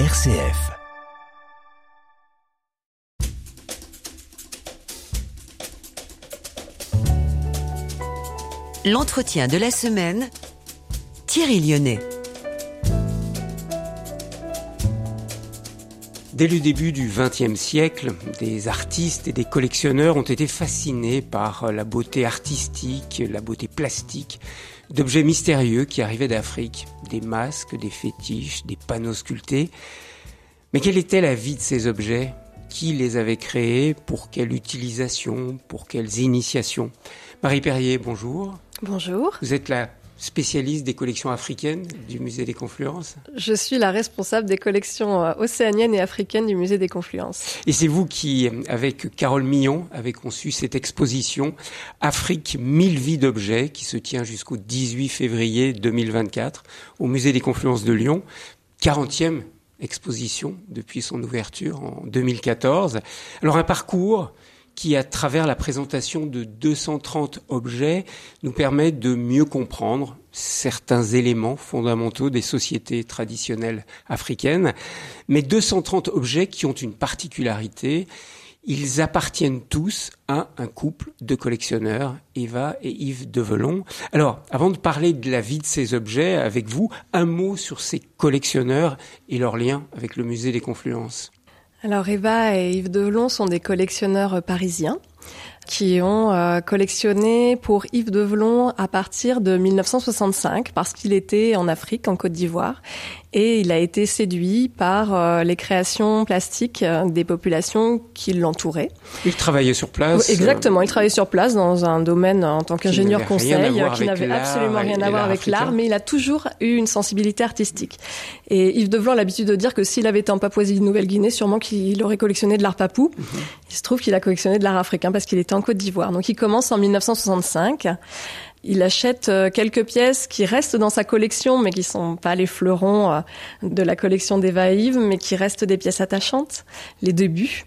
RCF. L'entretien de la semaine, Thierry Lyonnais. Dès le début du XXe siècle, des artistes et des collectionneurs ont été fascinés par la beauté artistique, la beauté plastique d'objets mystérieux qui arrivaient d'Afrique, des masques, des fétiches, des panneaux sculptés. Mais quelle était la vie de ces objets? Qui les avait créés? Pour quelle utilisation? Pour quelles initiations? Marie Perrier, bonjour. Bonjour. Vous êtes la spécialiste des collections africaines du musée des Confluences. Je suis la responsable des collections euh, océaniennes et africaines du musée des Confluences. Et c'est vous qui, avec Carole Millon, avez conçu cette exposition Afrique 1000 vies d'objets qui se tient jusqu'au 18 février 2024 au musée des Confluences de Lyon. 40e exposition depuis son ouverture en 2014. Alors un parcours qui, à travers la présentation de 230 objets, nous permet de mieux comprendre certains éléments fondamentaux des sociétés traditionnelles africaines. Mais 230 objets qui ont une particularité, ils appartiennent tous à un couple de collectionneurs, Eva et Yves Develon. Alors, avant de parler de la vie de ces objets avec vous, un mot sur ces collectionneurs et leur lien avec le musée des Confluences. Alors Eva et Yves Delon sont des collectionneurs parisiens qui ont euh, collectionné pour Yves Develon à partir de 1965 parce qu'il était en Afrique, en Côte d'Ivoire, et il a été séduit par euh, les créations plastiques euh, des populations qui l'entouraient. Il travaillait sur place. Exactement, il travaillait sur place dans un domaine en tant qu'ingénieur conseil qui n'avait absolument rien à voir avec l'art, mais il a toujours eu une sensibilité artistique. Et Yves Develon a l'habitude de dire que s'il avait été en Papouasie-Nouvelle-Guinée, sûrement qu'il aurait collectionné de l'art papou. Mhm. Il se trouve qu'il a collectionné de l'art africain parce qu'il était en Côte d'Ivoire. Donc il commence en 1965. Il achète euh, quelques pièces qui restent dans sa collection, mais qui sont pas les fleurons euh, de la collection d'Eva Yves, mais qui restent des pièces attachantes, les débuts.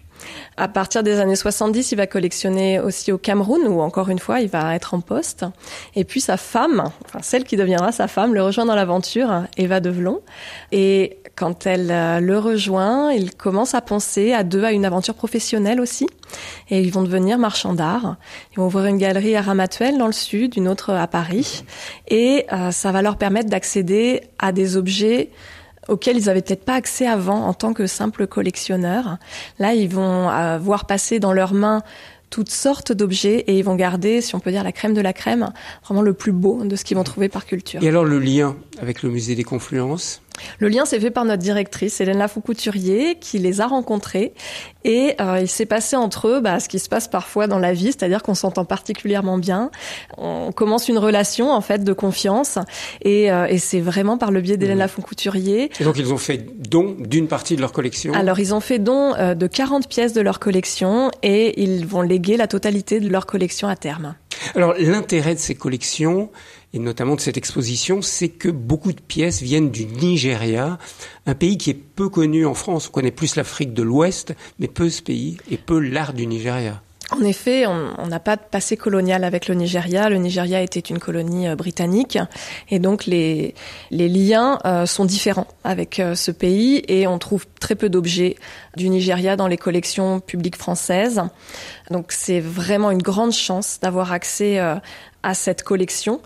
À partir des années 70, il va collectionner aussi au Cameroun, où encore une fois, il va être en poste. Et puis sa femme, enfin celle qui deviendra sa femme, le rejoint dans l'aventure, Eva Develon. Et quand elle euh, le rejoint, il commence à penser à deux à une aventure professionnelle aussi. Et ils vont devenir marchands d'art. Ils vont ouvrir une galerie à Ramatuelle dans le sud, une autre à Paris. Et euh, ça va leur permettre d'accéder à des objets auxquels ils avaient peut-être pas accès avant en tant que simples collectionneurs. Là, ils vont euh, voir passer dans leurs mains toutes sortes d'objets et ils vont garder, si on peut dire, la crème de la crème, vraiment le plus beau de ce qu'ils vont trouver par culture. Et alors le lien avec le musée des Confluences? Le lien s'est fait par notre directrice, Hélène Lafoucouturier, qui les a rencontrés. Et euh, il s'est passé entre eux bah, ce qui se passe parfois dans la vie, c'est-à-dire qu'on s'entend particulièrement bien. On commence une relation en fait de confiance. Et, euh, et c'est vraiment par le biais d'Hélène mmh. Lafoucouturier. Et donc ils ont fait don d'une partie de leur collection? Alors ils ont fait don euh, de 40 pièces de leur collection et ils vont léguer la totalité de leur collection à terme. Alors l'intérêt de ces collections, et notamment de cette exposition, c'est que beaucoup de pièces viennent du Nigeria, un pays qui est peu connu en France. On connaît plus l'Afrique de l'Ouest, mais peu ce pays et peu l'art du Nigeria. En effet, on n'a pas de passé colonial avec le Nigeria. Le Nigeria était une colonie euh, britannique et donc les, les liens euh, sont différents avec euh, ce pays et on trouve très peu d'objets du Nigeria dans les collections publiques françaises. Donc c'est vraiment une grande chance d'avoir accès à cette collection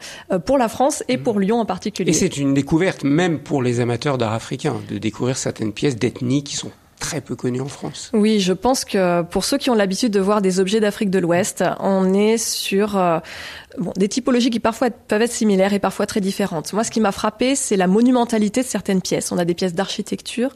pour la France et pour Lyon en particulier. Et c'est une découverte même pour les amateurs d'art africain de découvrir certaines pièces d'ethnie qui sont très peu connu en France. Oui, je pense que pour ceux qui ont l'habitude de voir des objets d'Afrique de l'Ouest, on est sur euh, bon, des typologies qui parfois peuvent être similaires et parfois très différentes. Moi, ce qui m'a frappé, c'est la monumentalité de certaines pièces. On a des pièces d'architecture,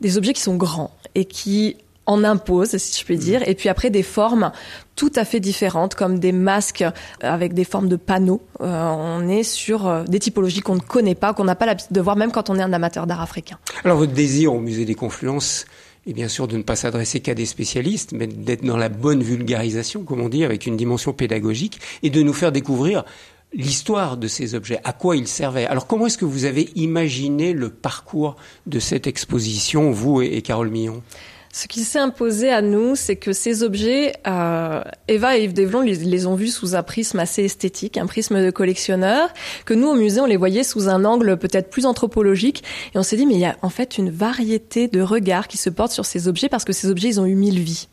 des objets qui sont grands et qui en imposent, si je puis dire, et puis après des formes tout à fait différentes, comme des masques avec des formes de panneaux. Euh, on est sur euh, des typologies qu'on ne connaît pas, qu'on n'a pas l'habitude de voir, même quand on est un amateur d'art africain. Alors votre désir au musée des Confluences, et bien sûr de ne pas s'adresser qu'à des spécialistes, mais d'être dans la bonne vulgarisation, comme on dit, avec une dimension pédagogique, et de nous faire découvrir l'histoire de ces objets, à quoi ils servaient. Alors comment est-ce que vous avez imaginé le parcours de cette exposition, vous et, Carole Millon? Ce qui s'est imposé à nous, c'est que ces objets, euh, Eva et Yves Devlon les, les, ont vus sous un prisme assez esthétique, un prisme de collectionneur, que nous au musée on les voyait sous un angle peut-être plus anthropologique, et on s'est dit mais il y a en fait une variété de regards qui se portent sur ces objets parce que ces objets ils ont eu mille vies.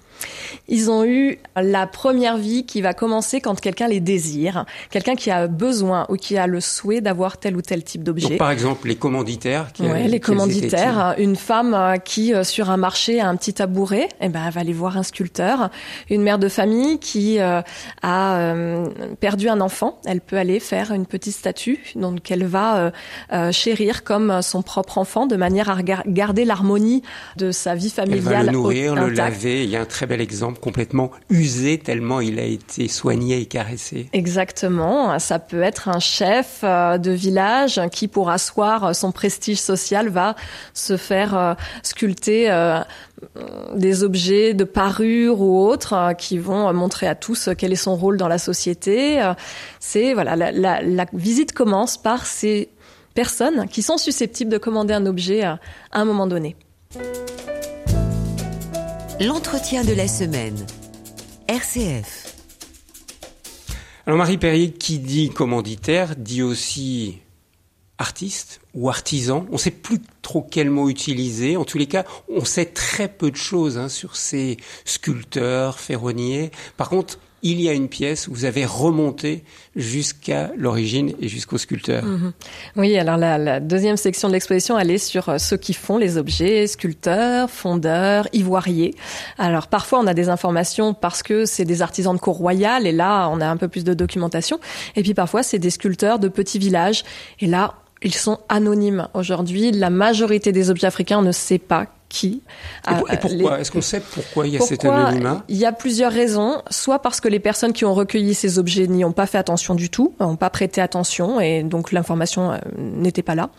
Ils ont eu la première vie qui va commencer quand quelqu'un les désire, quelqu'un qui a besoin ou qui a le souhait d'avoir tel ou tel type d'objet. Par exemple, les commanditaires. Qui, les commanditaires. Une femme euh, qui, euh, sur un marché, a un petit tabouret, eh ben, elle va aller voir un sculpteur. Une mère de famille qui euh, a perdu un enfant, elle peut aller faire une petite statue, donc elle va chérir comme son propre enfant, de manière à garder l'harmonie de sa vie familiale. Elle va le nourrir, le laver. Il y a un très exemple, complètement usé tellement il a été soigné et caressé. Exactement. Ça peut être un chef euh, de village qui, pour asseoir son prestige social, va se faire euh, sculpter euh, des objets de parure ou autres qui vont montrer à tous quel est son rôle dans la société. C'est voilà, la visite commence par ces personnes qui sont susceptibles de commander un objet à un moment donné l'entretien de la semaine. RCF. Alors Marie Perrier, qui dit commanditaire, dit aussi artiste ou artisan. On ne sait plus trop quel mot utiliser. En tous les cas, on sait très peu de choses hein, sur ces sculpteurs, ferronniers. Par contre, il y a une pièce où vous avez remonté jusqu'à l'origine et jusqu'au sculpteur. Mhm. Oui, alors la, deuxième section de l'exposition, elle est sur euh, ceux qui font les objets, sculpteurs, fondeurs, ivoiriers. Alors parfois, on a des informations parce que c'est des artisans de cour royale, et là, on a un peu plus de documentation. Et puis parfois, c'est des sculpteurs de petits villages, et là, ils sont anonymes. Aujourd'hui, la majorité des objets africains, on ne sait pas qui. Et, pourquoi Est-ce qu'on sait pourquoi il y a cet anonymat? Il y a plusieurs raisons. Soit parce que les personnes qui ont recueilli ces objets n'y ont pas fait attention du tout, n'ont pas prêté attention et donc l'information euh, n'était pas là.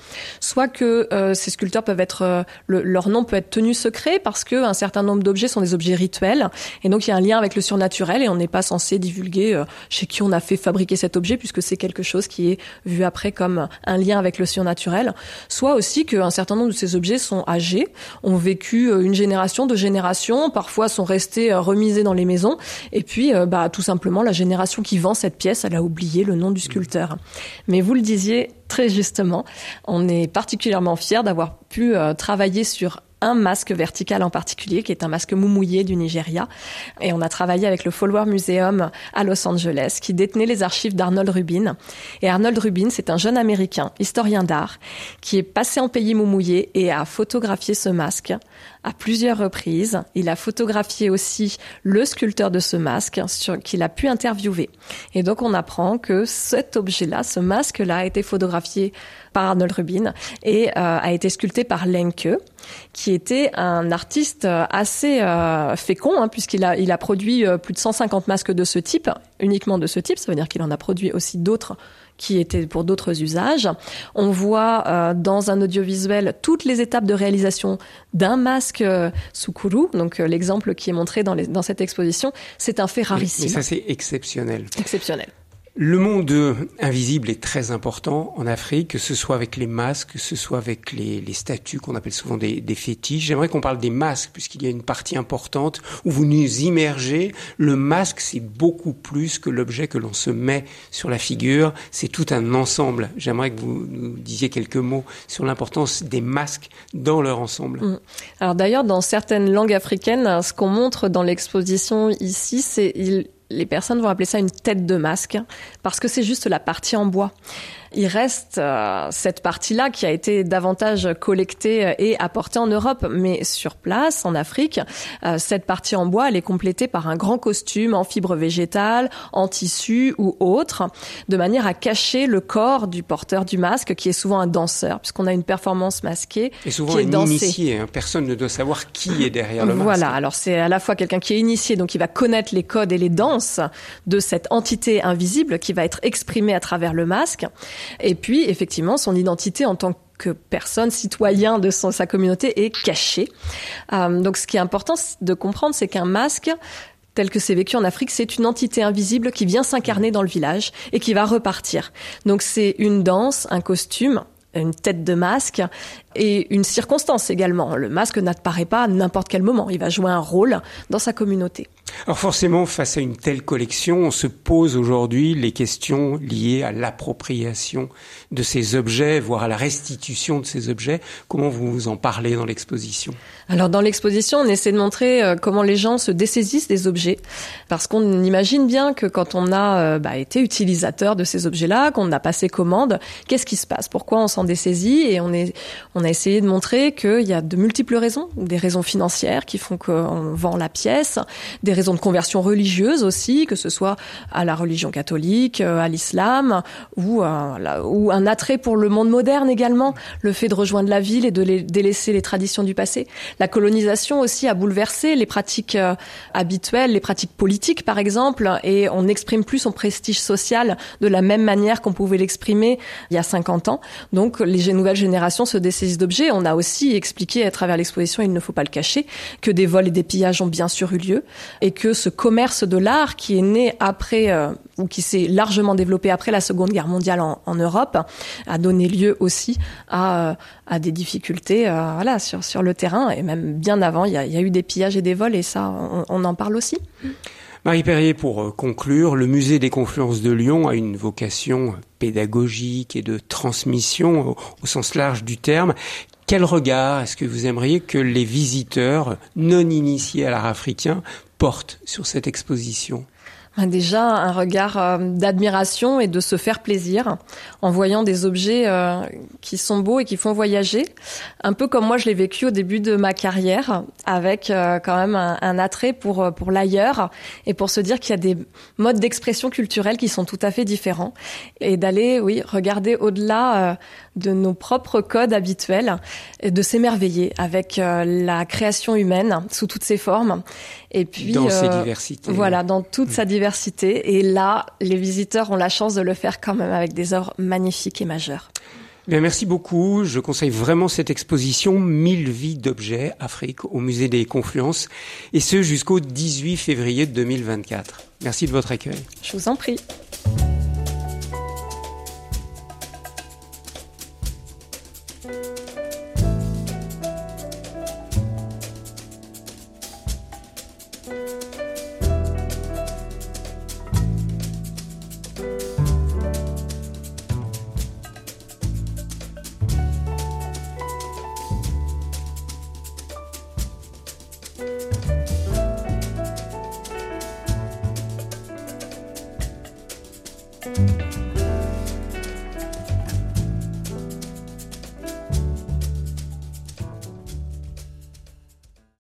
Soit que euh, ces sculpteurs peuvent être, euh, leur nom peut être tenu secret parce que un certain nombre d'objets sont des objets rituels et donc il y a un lien avec le surnaturel et on n'est pas censé divulguer chez qui on a fait fabriquer cet objet puisque c'est quelque chose qui est vu après comme un lien avec le surnaturel. Soit aussi qu'un certain nombre de ces objets sont âgés, on vécu euh, une génération, deux générations, parfois sont restés euh, remisés dans les maisons, et puis euh, bah, tout simplement la génération qui vend cette pièce, elle a oublié le nom du sculpteur. Mais vous le disiez très justement, on est particulièrement fiers d'avoir pu travailler sur un masque vertical en particulier, qui est un masque moumouillé du Nigeria. Et on a travaillé avec le Follower Museum à Los Angeles, qui détenait les archives d'Arnold Rubin. Et Arnold Rubin, c'est un jeune Américain, historien d'art, qui est passé en pays moumouillé et a photographié ce masque à plusieurs reprises. Il a photographié aussi le sculpteur de ce masque qu'il a pu interviewer. Et donc on apprend que cet objet-là, ce masque-là, a été photographié par Arnold Rubin et euh, a été sculpté par Lenke, qui était un artiste assez euh, fécond, hein, puisqu'il a, il a produit euh, plus de 150 masques de ce type, uniquement de ce type. Ça veut dire qu'il en a produit aussi d'autres qui étaient pour d'autres usages. On voit euh, dans un audiovisuel toutes les étapes de réalisation d'un masque euh, Sukuru. Donc euh, l'exemple qui est montré dans, dans cette exposition, c'est un fait rarissime. Mais ça c'est exceptionnel. Exceptionnel. Le monde invisible est très important en Afrique, que ce soit avec les masques, que ce soit avec les, statues qu'on appelle souvent des, des fétiches. J'aimerais qu'on parle des masques, puisqu'il y a une partie importante où vous nous immergez. Le masque, c'est beaucoup plus que l'objet que l'on se met sur la figure. C'est tout un ensemble. J'aimerais que vous nous disiez quelques mots sur l'importance des masques dans leur ensemble. Mm. Alors d'ailleurs, dans certaines langues africaines, ce qu'on montre dans l'exposition ici, c'est les personnes vont appeler ça une tête de masque parce que c'est juste la partie en bois. Il reste euh, cette partie-là qui a été davantage collectée et apportée en Europe, mais sur place, en Afrique, euh, cette partie en bois, elle est complétée par un grand costume en fibre végétale, en tissu ou autre, de manière à cacher le corps du porteur du masque, qui est souvent un danseur, puisqu'on a une performance masquée. Et souvent qui est un initié, hein. personne ne doit savoir qui est derrière le masque. Voilà, alors c'est à la fois quelqu'un qui est initié, donc il va connaître les codes et les danses de cette entité invisible qui va être exprimée à travers le masque. Et puis, effectivement, son identité en tant que personne, citoyen de sa communauté est cachée. Euh, donc, ce qui est important de comprendre, c'est qu'un masque, tel que c'est vécu en Afrique, c'est une entité invisible qui vient s'incarner dans le village et qui va repartir. Donc, c'est une danse, un costume, une tête de masque et une circonstance également. Le masque n'apparaît pas à n'importe quel moment. Il va jouer un rôle dans sa communauté. Alors forcément, face à une telle collection, on se pose aujourd'hui les questions liées à l'appropriation de ces objets, voire à la restitution de ces objets. Comment vous en parlez dans l'exposition? Alors dans l'exposition, on essaie de montrer euh, comment les gens se dessaisissent des objets, parce qu'on imagine bien que quand on a euh, bah, été utilisateur de ces objets-là, qu'on a passé commande, qu'est-ce qui se passe? Pourquoi on s'en dessaisit? Et on, est, on a essayé de montrer qu'il y a de multiples raisons, des raisons financières qui font qu'on vend la pièce, des raisons de conversion religieuse aussi, que ce soit à la religion catholique, euh, à l'islam, ou, euh, ou un attrait pour le monde moderne également, le fait de rejoindre la ville et de les, délaisser les traditions du passé. La colonisation aussi a bouleversé les pratiques euh, habituelles, les pratiques politiques par exemple, et on n'exprime plus son prestige social de la même manière qu'on pouvait l'exprimer il y a 50 ans. Donc les nouvelles générations se dessaisissent d'objets. On a aussi expliqué à travers l'exposition, il ne faut pas le cacher, que des vols et des pillages ont bien sûr eu lieu et que ce commerce de l'art qui est né après euh, ou qui s'est largement développé après la Seconde Guerre mondiale en, Europe a donné lieu aussi à, euh, des difficultés euh, voilà sur le terrain et même bien avant il y a, eu des pillages et des vols et ça on, en parle aussi. Marie Perrier, pour conclure, le musée des confluences de Lyon a une vocation pédagogique et de transmission au sens large du terme. Quel regard est-ce que vous aimeriez que les visiteurs non initiés à l'art africain portent sur cette exposition Déjà un regard euh, d'admiration et de se faire plaisir en voyant des objets euh, qui sont beaux et qui font voyager. Un peu comme moi je l'ai vécu au début de ma carrière, avec euh, quand même un, attrait pour pour l'ailleurs et pour se dire qu'il y a des modes d'expression culturelle qui sont tout à fait différents et d'aller oui regarder au-delà de nos propres codes habituels et de s'émerveiller avec la création humaine sous toutes ses formes et puis dans ses diversités. Voilà, dans toute sa diversité et là, les visiteurs ont la chance de le faire quand même avec des œuvres magnifiques et majeures. Bien, merci beaucoup. Je conseille vraiment cette exposition 1000 vies d'objets Afrique au musée des Confluences et ce jusqu'au 18 février 2024. Merci de votre accueil. Je vous en prie.